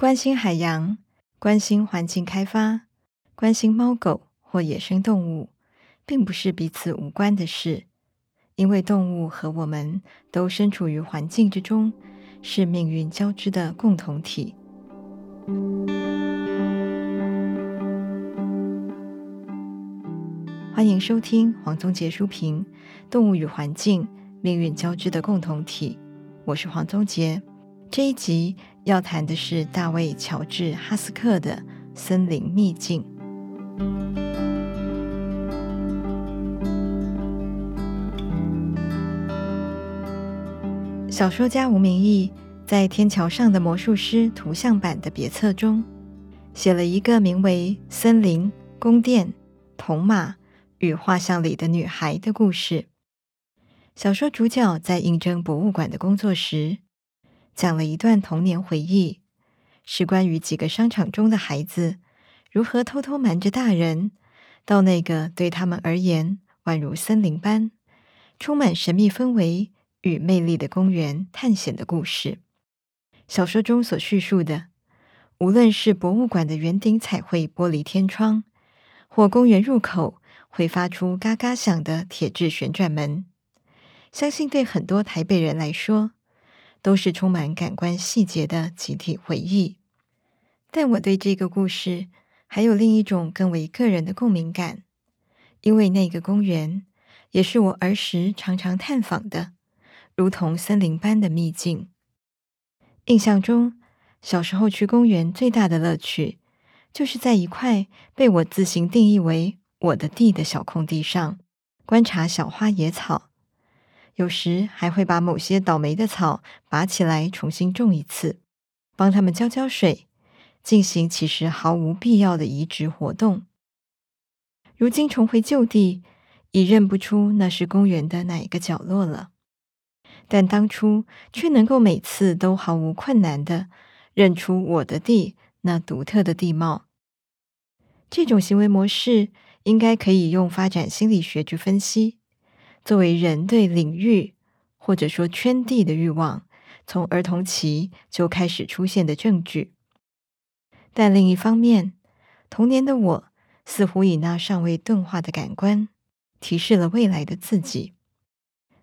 关心海洋、关心环境开发、关心猫狗或野生动物，并不是彼此无关的事，因为动物和我们都身处于环境之中，是命运交织的共同体。欢迎收听黄宗杰书评《动物与环境：命运交织的共同体》，我是黄宗杰。这一集要谈的是大卫·乔治·哈斯克的《森林秘境》。小说家吴明义在《天桥上的魔术师》图像版的别册中，写了一个名为《森林、宫殿、铜马与画像里的女孩》的故事。小说主角在应征博物馆的工作时，讲了一段童年回忆，是关于几个商场中的孩子如何偷偷瞒着大人，到那个对他们而言宛如森林般充满神秘氛围与魅力的公园探险的故事。小说中所叙述的，无论是博物馆的圆顶彩绘玻璃天窗，或公园入口会发出嘎嘎响的铁质旋转门，相信对很多台北人来说，都是充满感官细节的集体回忆，但我对这个故事还有另一种更为个人的共鸣感，因为那个公园也是我儿时常常探访的，如同森林般的秘境。印象中，小时候去公园最大的乐趣，就是在一块被我自行定义为我的地的小空地上，观察小花野草。有时还会把某些倒霉的草拔起来重新种一次，帮它们浇浇水，进行其实毫无必要的移植活动。如今重回旧地，已认不出那是公园的哪一个角落了，但当初却能够每次都毫无困难的认出我的地那独特的地貌。这种行为模式应该可以用发展心理学去分析。作为人对领域或者说圈地的欲望，从儿童期就开始出现的证据。但另一方面，童年的我似乎以那尚未钝化的感官，提示了未来的自己：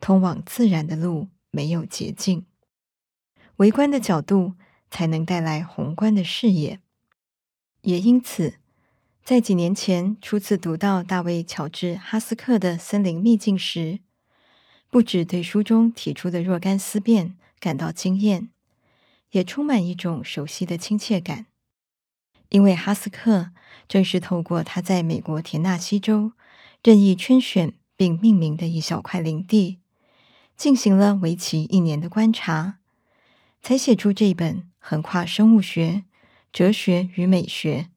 通往自然的路没有捷径，微观的角度才能带来宏观的视野。也因此，在几年前初次读到大卫·乔治·哈斯克的《森林秘境》时，不止对书中提出的若干思辨感到惊艳，也充满一种熟悉的亲切感。因为哈斯克正是透过他在美国田纳西州任意圈选并命名的一小块林地，进行了为期一年的观察，才写出这本横跨生物学、哲学与美学。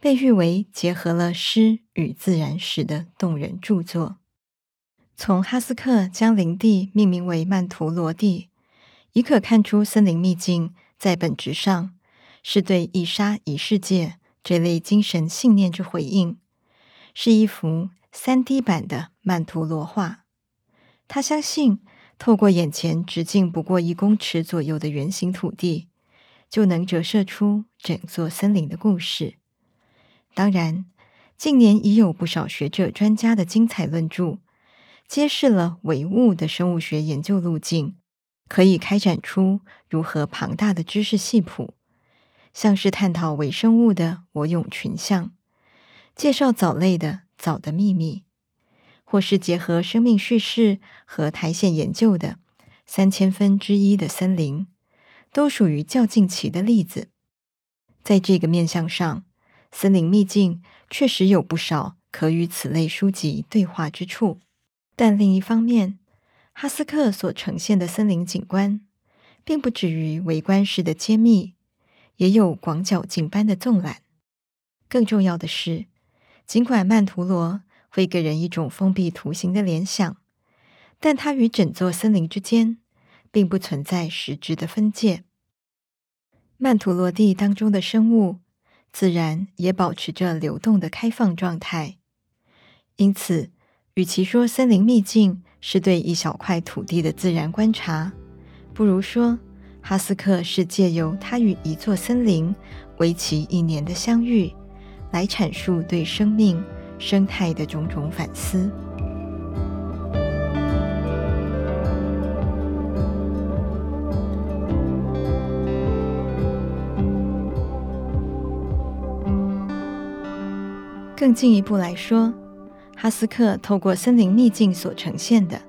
被誉为结合了诗与自然史的动人著作。从哈斯克将林地命名为曼陀罗地，已可看出《森林秘境》在本质上是对一沙一世界这类精神信念之回应，是一幅三 D 版的曼陀罗画。他相信，透过眼前直径不过一公尺左右的圆形土地，就能折射出整座森林的故事。当然，近年已有不少学者专家的精彩论著，揭示了微物的生物学研究路径，可以开展出如何庞大的知识系谱，像是探讨微生物的我涌群像，介绍藻类的藻的秘密，或是结合生命叙事和苔藓研究的三千分之一的森林，都属于较近期的例子。在这个面向上，森林秘境确实有不少可与此类书籍对话之处，但另一方面，哈斯克所呈现的森林景观，并不止于围观式的揭秘，也有广角镜般的纵览。更重要的是，尽管曼陀罗会给人一种封闭图形的联想，但它与整座森林之间，并不存在实质的分界。曼陀罗地当中的生物，自然也保持着流动的开放状态，因此，与其说森林秘境是对一小块土地的自然观察，不如说哈斯克是借由他与一座森林为期一年的相遇，来阐述对生命生态的种种反思。更进一步来说，哈斯克透过森林秘境所呈现的，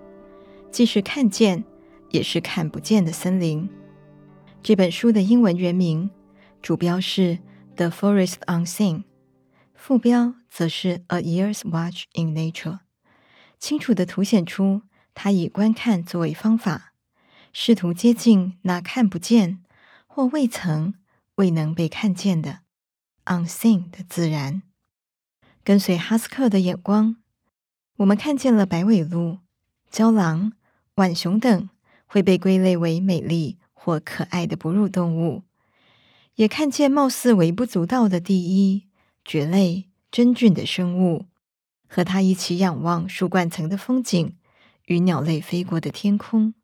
既是看见，也是看不见的森林。这本书的英文原名主标是《The Forest Unseen》，副标则是《A Year's Watch in Nature》，清楚地凸显出他以观看作为方法，试图接近那看不见或未曾、未能被看见的 unseen 的自然。跟随哈斯克的眼光，我们看见了白尾鹿、郊狼、浣熊等会被归类为美丽或可爱的哺乳动物，也看见貌似微不足道的第一蕨类真菌的生物，和他一起仰望树冠层的风景与鸟类飞过的天空，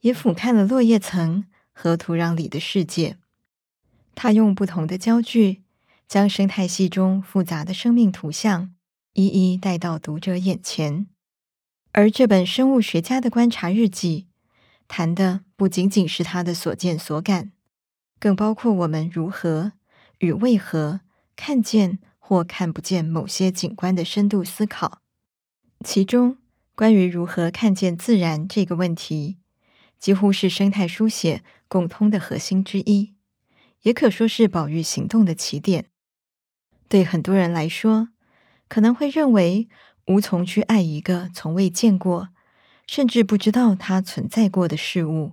也俯瞰了落叶层和土壤里的世界。他用不同的焦距。将生态系中复杂的生命图像一一带到读者眼前，而这本生物学家的观察日记，谈的不仅仅是他的所见所感，更包括我们如何与为何看见或看不见某些景观的深度思考。其中，关于如何看见自然这个问题，几乎是生态书写共通的核心之一，也可说是保育行动的起点。对很多人来说，可能会认为无从去爱一个从未见过，甚至不知道它存在过的事物。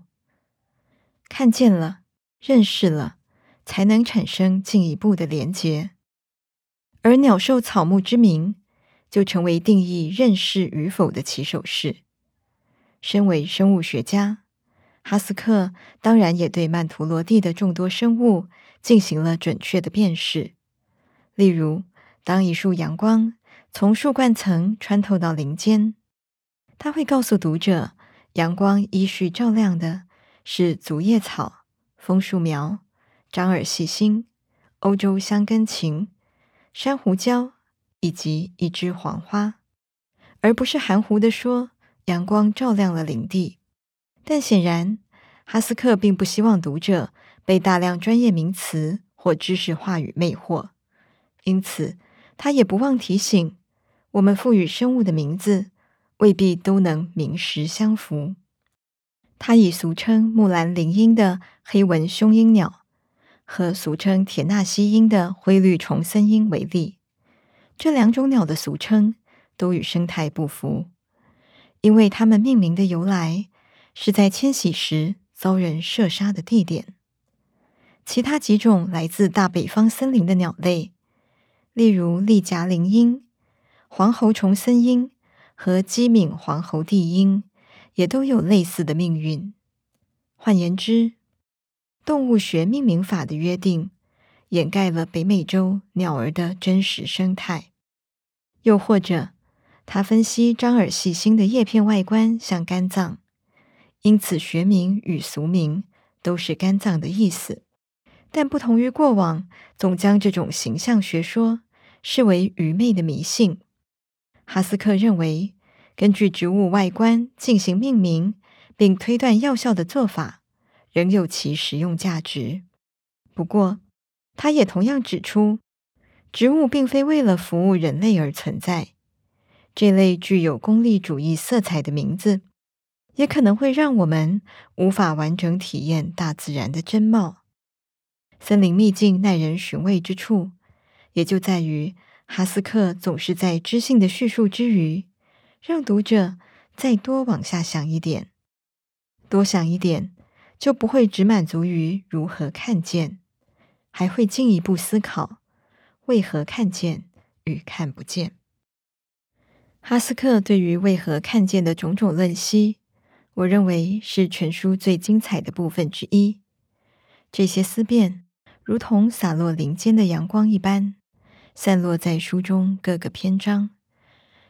看见了，认识了，才能产生进一步的连结。而鸟兽草木之名，就成为定义认识与否的起手式。身为生物学家，哈斯克当然也对曼陀罗地的众多生物进行了准确的辨识。例如，当一束阳光从树冠层穿透到林间，他会告诉读者，阳光依序照亮的是竹叶草、枫树苗、张耳细辛、欧洲香根芹、珊瑚礁以及一枝黄花，而不是含糊地说阳光照亮了林地。但显然，哈斯克并不希望读者被大量专业名词或知识话语魅惑。因此，他也不忘提醒我们：赋予生物的名字未必都能名实相符。他以俗称木兰铃莺的黑纹雄鹰鸟和俗称铁纳西鹰的灰绿虫森鹰为例，这两种鸟的俗称都与生态不符，因为它们命名的由来是在迁徙时遭人射杀的地点。其他几种来自大北方森林的鸟类。例如利夹铃莺、黄喉虫森鹰和基缅黄喉地鹰，也都有类似的命运。换言之，动物学命名法的约定掩盖了北美洲鸟儿的真实生态。又或者，他分析张耳细辛的叶片外观像肝脏，因此学名与俗名都是肝脏的意思。但不同于过往，总将这种形象学说。视为愚昧的迷信。哈斯克认为，根据植物外观进行命名并推断药效的做法，仍有其实用价值。不过，他也同样指出，植物并非为了服务人类而存在。这类具有功利主义色彩的名字，也可能会让我们无法完整体验大自然的真貌。森林秘境耐人寻味之处。也就在于哈斯克总是在知性的叙述之余，让读者再多往下想一点，多想一点，就不会只满足于如何看见，还会进一步思考为何看见与看不见。哈斯克对于为何看见的种种论析，我认为是全书最精彩的部分之一。这些思辨如同洒落林间的阳光一般。散落在书中各个篇章，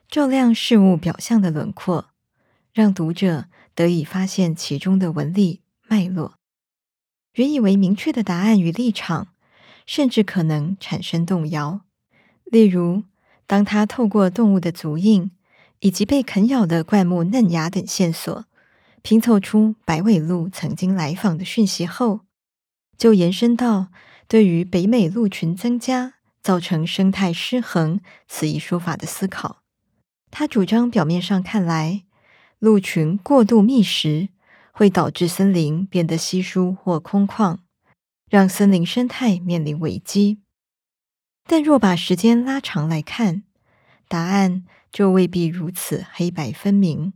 照亮事物表象的轮廓，让读者得以发现其中的纹理脉络。原以为明确的答案与立场，甚至可能产生动摇。例如，当他透过动物的足印以及被啃咬的灌木嫩芽等线索，拼凑出白尾鹿曾经来访的讯息后，就延伸到对于北美鹿群增加造成生态失衡此一说法的思考。他主张，表面上看来，鹿群过度觅食会导致森林变得稀疏或空旷，让森林生态面临危机。但若把时间拉长来看，答案就未必如此黑白分明，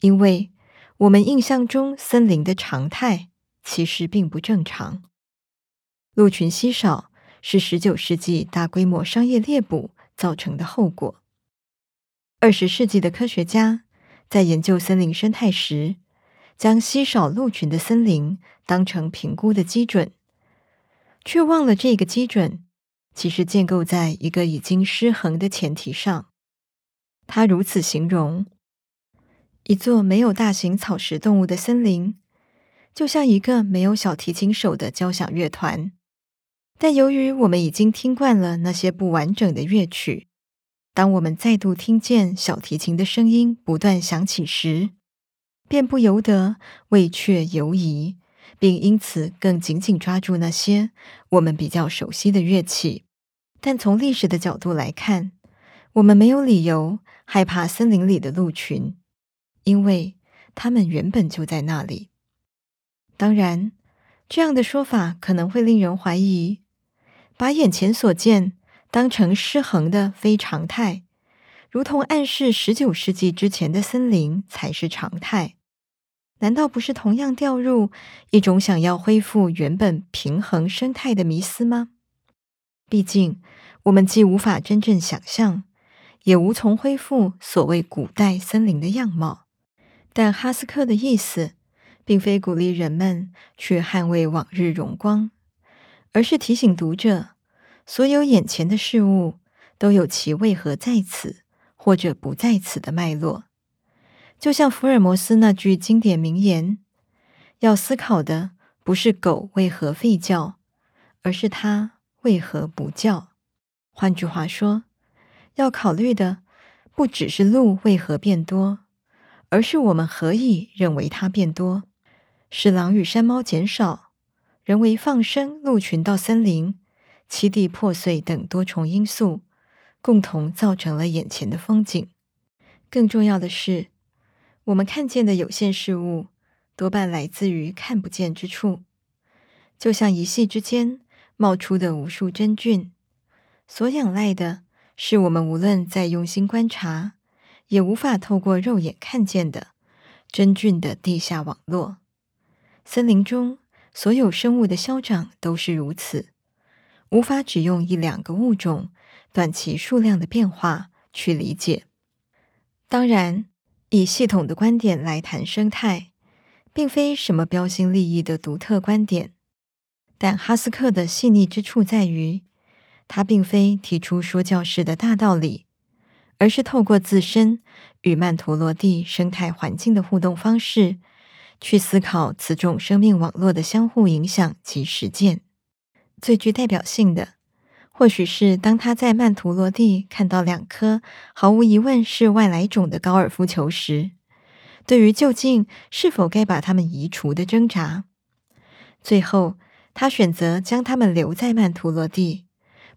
因为我们印象中森林的常态其实并不正常。鹿群稀少是十九世纪大规模商业猎捕造成的后果。二十世纪的科学家在研究森林生态时，将稀少鹿群的森林当成评估的基准，却忘了这个基准其实建构在一个已经失衡的前提上。他如此形容：一座没有大型草食动物的森林，就像一个没有小提琴手的交响乐团。但由于我们已经听惯了那些不完整的乐曲。当我们再度听见小提琴的声音不断响起时，便不由得畏怯犹疑，并因此更紧紧抓住那些我们比较熟悉的乐器。但从历史的角度来看，我们没有理由害怕森林里的鹿群，因为它们原本就在那里。当然，这样的说法可能会令人怀疑，把眼前所见。当成失衡的非常态，如同暗示十九世纪之前的森林才是常态，难道不是同样掉入一种想要恢复原本平衡生态的迷思吗？毕竟，我们既无法真正想象，也无从恢复所谓古代森林的样貌。但哈斯克的意思，并非鼓励人们去捍卫往日荣光，而是提醒读者。所有眼前的事物都有其为何在此或者不在此的脉络，就像福尔摩斯那句经典名言：“要思考的不是狗为何吠叫，而是它为何不叫。”换句话说，要考虑的不只是鹿为何变多，而是我们何以认为它变多？是狼与山猫减少，人为放生鹿群到森林。栖地破碎等多重因素，共同造成了眼前的风景。更重要的是，我们看见的有限事物，多半来自于看不见之处。就像一隙之间冒出的无数真菌，所仰赖的是我们无论再用心观察，也无法透过肉眼看见的真菌的地下网络。森林中所有生物的消长都是如此。无法只用一两个物种短期数量的变化去理解。当然，以系统的观点来谈生态，并非什么标新立异的独特观点。但哈斯克的细腻之处在于，他并非提出说教式的大道理，而是透过自身与曼陀罗地生态环境的互动方式，去思考此种生命网络的相互影响及实践。最具代表性的，或许是当他在曼陀罗地看到两颗毫无疑问是外来种的高尔夫球时，对于究竟是否该把它们移除的挣扎。最后，他选择将它们留在曼陀罗地，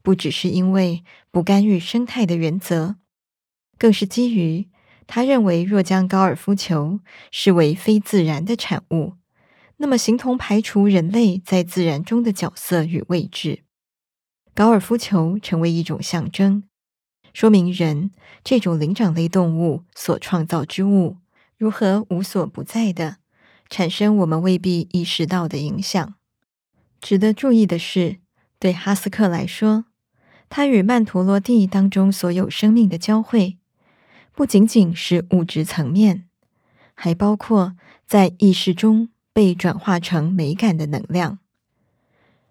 不只是因为不干预生态的原则，更是基于他认为，若将高尔夫球视为非自然的产物。那么，形同排除人类在自然中的角色与位置。高尔夫球成为一种象征，说明人这种灵长类动物所创造之物如何无所不在的产生我们未必意识到的影响。值得注意的是，对哈斯克来说，他与曼陀罗地当中所有生命的交汇，不仅仅是物质层面，还包括在意识中。被转化成美感的能量，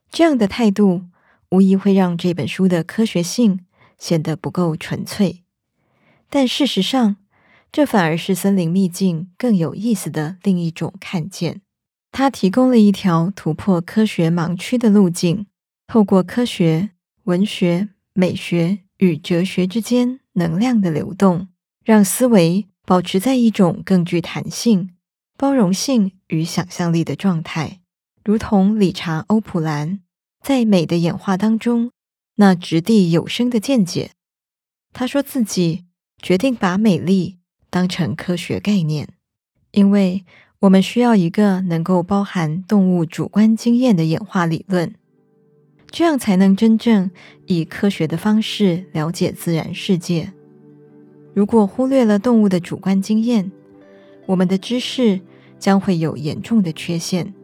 这样的态度无疑会让这本书的科学性显得不够纯粹。但事实上，这反而是森林秘境更有意思的另一种看见。它提供了一条突破科学盲区的路径，透过科学、文学、美学与哲学之间能量的流动，让思维保持在一种更具弹性、包容性与想象力的状态，如同理查·欧普兰在《美的演化》当中那掷地有声的见解。他说自己决定把美丽当成科学概念，因为。我们需要一个能够包含动物主观经验的演化理论，这样才能真正以科学的方式了解自然世界。如果忽略了动物的主观经验，我们的知识将会有严重的缺陷。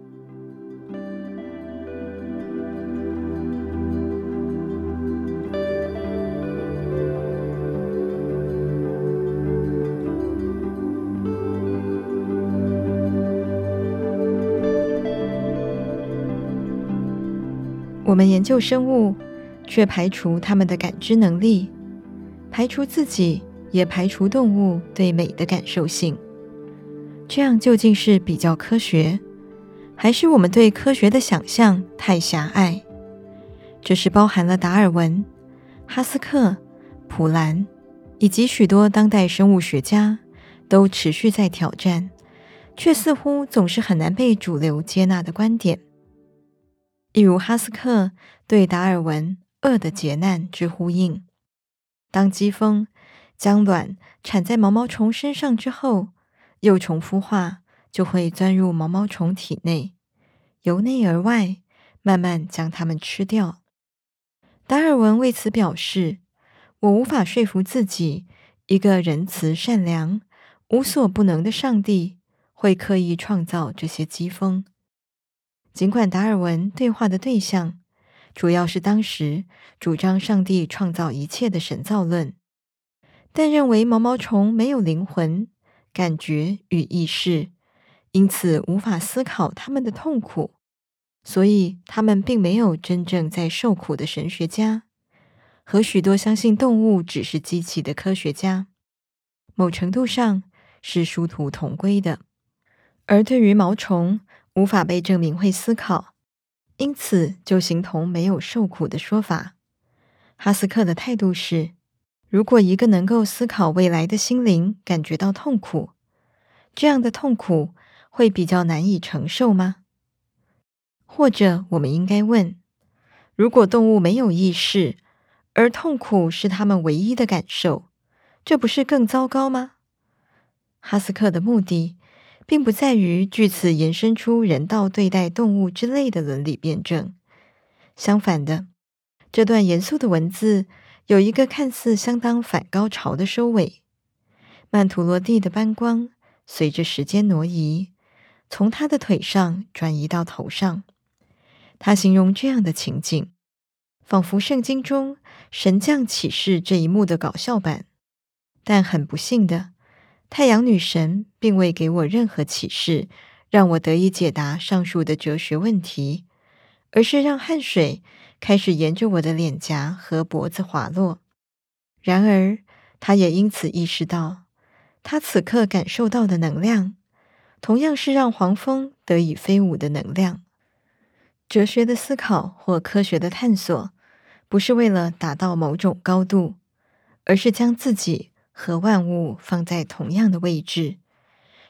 我们研究生物，却排除他们的感知能力，排除自己，也排除动物对美的感受性。这样究竟是比较科学，还是我们对科学的想象太狭隘？这是包含了达尔文、哈斯克、普兰以及许多当代生物学家都持续在挑战，却似乎总是很难被主流接纳的观点。例如哈斯克对达尔文“恶的劫难”之呼应：当疾风将卵产在毛毛虫身上之后，幼虫孵化就会钻入毛毛虫体内，由内而外慢慢将它们吃掉。达尔文为此表示：“我无法说服自己，一个仁慈、善良、无所不能的上帝会刻意创造这些鸡蜂。”尽管达尔文对话的对象主要是当时主张上帝创造一切的神造论，但认为毛毛虫没有灵魂、感觉与意识，因此无法思考他们的痛苦，所以他们并没有真正在受苦的神学家，和许多相信动物只是机器的科学家，某程度上是殊途同归的。而对于毛虫，无法被证明会思考，因此就形同没有受苦的说法。哈斯克的态度是：如果一个能够思考未来的心灵感觉到痛苦，这样的痛苦会比较难以承受吗？或者我们应该问：如果动物没有意识，而痛苦是他们唯一的感受，这不是更糟糕吗？哈斯克的目的。并不在于据此延伸出人道对待动物之类的伦理辩证。相反的，这段严肃的文字有一个看似相当反高潮的收尾。曼陀罗蒂的斑光随着时间挪移，从他的腿上转移到头上。他形容这样的情景，仿佛圣经中神降启示这一幕的搞笑版。但很不幸的。太阳女神并未给我任何启示，让我得以解答上述的哲学问题，而是让汗水开始沿着我的脸颊和脖子滑落。然而，他也因此意识到，他此刻感受到的能量，同样是让黄蜂得以飞舞的能量。哲学的思考或科学的探索，不是为了达到某种高度，而是将自己。和万物放在同样的位置，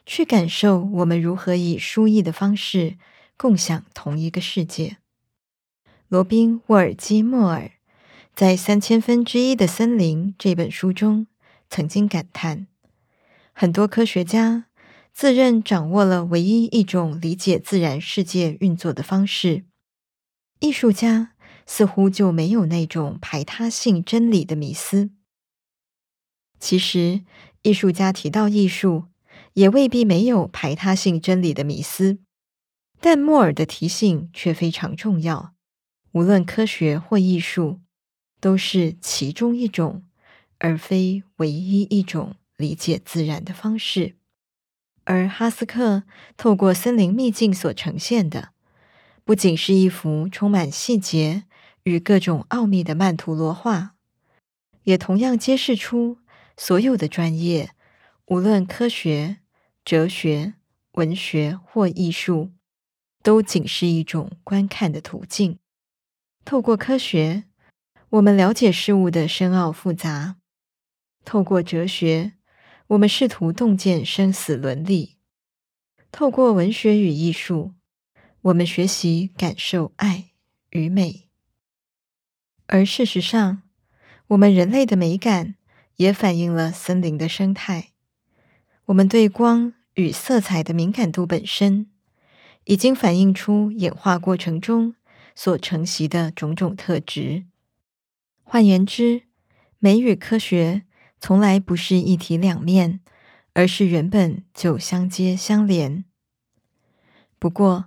去感受我们如何以书意的方式共享同一个世界。罗宾·沃尔基莫尔在《三千分之一的森林》这本书中曾经感叹：很多科学家自认掌握了唯一一种理解自然世界运作的方式，艺术家似乎就没有那种排他性真理的迷思。其实，艺术家提到艺术，也未必没有排他性真理的迷思。但莫尔的提醒却非常重要：无论科学或艺术，都是其中一种，而非唯一一种理解自然的方式。而哈斯克透过森林秘境所呈现的，不仅是一幅充满细节与各种奥秘的曼陀罗画，也同样揭示出。所有的专业，无论科学、哲学、文学或艺术，都仅是一种观看的途径。透过科学，我们了解事物的深奥复杂；透过哲学，我们试图洞见生死伦理；透过文学与艺术，我们学习感受爱与美。而事实上，我们人类的美感也反映了森林的生态。我们对光与色彩的敏感度本身，已经反映出演化过程中所承袭的种种特质。换言之，美与科学从来不是一体两面，而是原本就相接相连。不过，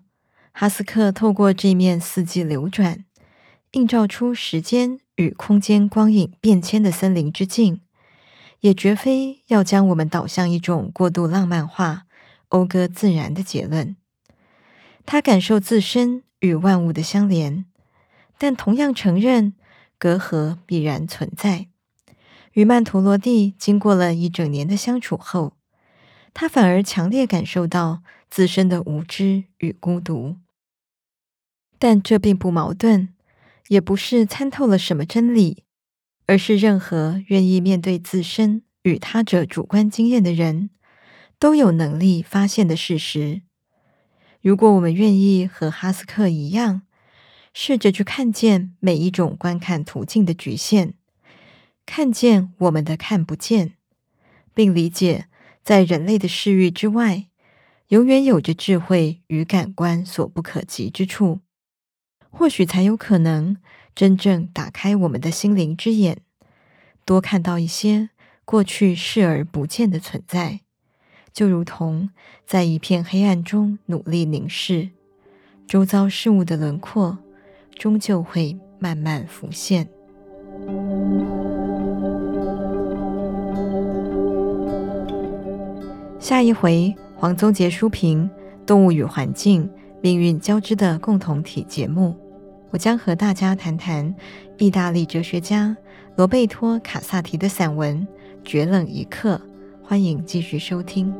哈斯克透过这面四季流转、映照出时间与空间光影变迁的森林之镜，也绝非要将我们导向一种过度浪漫化、讴歌自然的结论。他感受自身与万物的相连，但同样承认。隔阂必然存在。与曼陀罗蒂经过了一整年的相处后，他反而强烈感受到自身的无知与孤独。但这并不矛盾，也不是参透了什么真理，而是任何愿意面对自身与他者主观经验的人，都有能力发现的事实。如果我们愿意和哈斯克一样，试着去看见每一种观看途径的局限，看见我们的看不见，并理解在人类的视域之外，永远有着智慧与感官所不可及之处，或许才有可能真正打开我们的心灵之眼，多看到一些过去视而不见的存在，就如同在一片黑暗中努力凝视周遭事物的轮廓。终究会慢慢浮现。下一回，黄宗杰书评《动物与环境：命运交织的共同体》节目，我将和大家谈谈意大利哲学家罗贝托·卡萨提的散文《绝冷一刻》。欢迎继续收听。